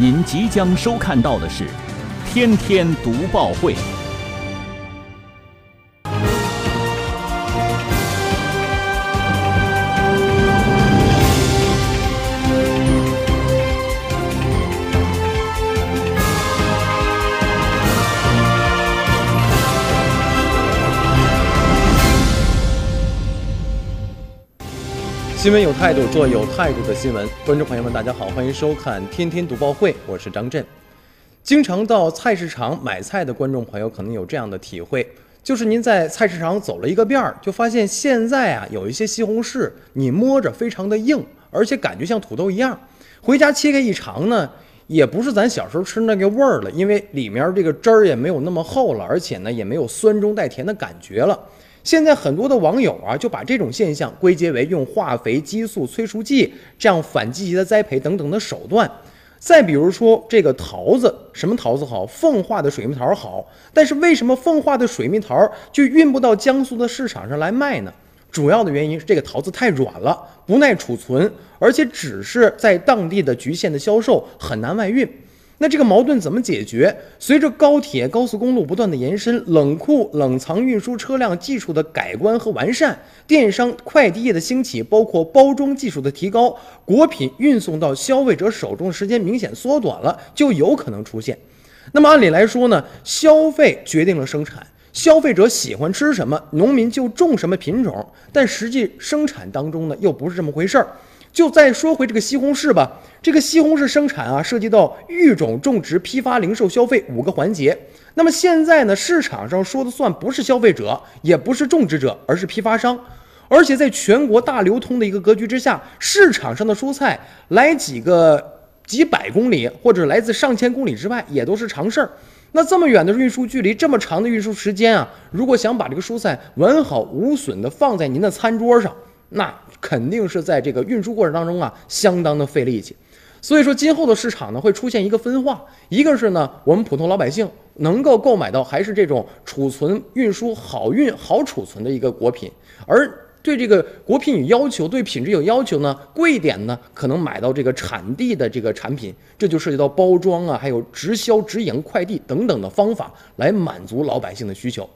您即将收看到的是《天天读报会》。新闻有态度，做有态度的新闻。观众朋友们，大家好，欢迎收看《天天读报会》，我是张震。经常到菜市场买菜的观众朋友可能有这样的体会，就是您在菜市场走了一个遍儿，就发现现在啊有一些西红柿，你摸着非常的硬，而且感觉像土豆一样。回家切开一尝呢，也不是咱小时候吃那个味儿了，因为里面这个汁儿也没有那么厚了，而且呢也没有酸中带甜的感觉了。现在很多的网友啊，就把这种现象归结为用化肥、激素、催熟剂这样反季节的栽培等等的手段。再比如说这个桃子，什么桃子好？奉化的水蜜桃好。但是为什么奉化的水蜜桃就运不到江苏的市场上来卖呢？主要的原因是这个桃子太软了，不耐储存，而且只是在当地的局限的销售，很难外运。那这个矛盾怎么解决？随着高铁、高速公路不断的延伸，冷库、冷藏运输车辆技术的改观和完善，电商、快递业的兴起，包括包装技术的提高，果品运送到消费者手中的时间明显缩短了，就有可能出现。那么按理来说呢，消费决定了生产，消费者喜欢吃什么，农民就种什么品种，但实际生产当中呢，又不是这么回事儿。就再说回这个西红柿吧，这个西红柿生产啊，涉及到育种、种植、批发、零售、消费五个环节。那么现在呢，市场上说的算不是消费者，也不是种植者，而是批发商。而且在全国大流通的一个格局之下，市场上的蔬菜来几个几百公里，或者来自上千公里之外，也都是常事儿。那这么远的运输距离，这么长的运输时间啊，如果想把这个蔬菜完好无损的放在您的餐桌上，那肯定是在这个运输过程当中啊，相当的费力气。所以说，今后的市场呢会出现一个分化，一个是呢，我们普通老百姓能够购买到还是这种储存运输好运好储存的一个果品，而对这个果品有要求，对品质有要求呢，贵一点呢，可能买到这个产地的这个产品，这就涉及到包装啊，还有直销、直营、快递等等的方法来满足老百姓的需求。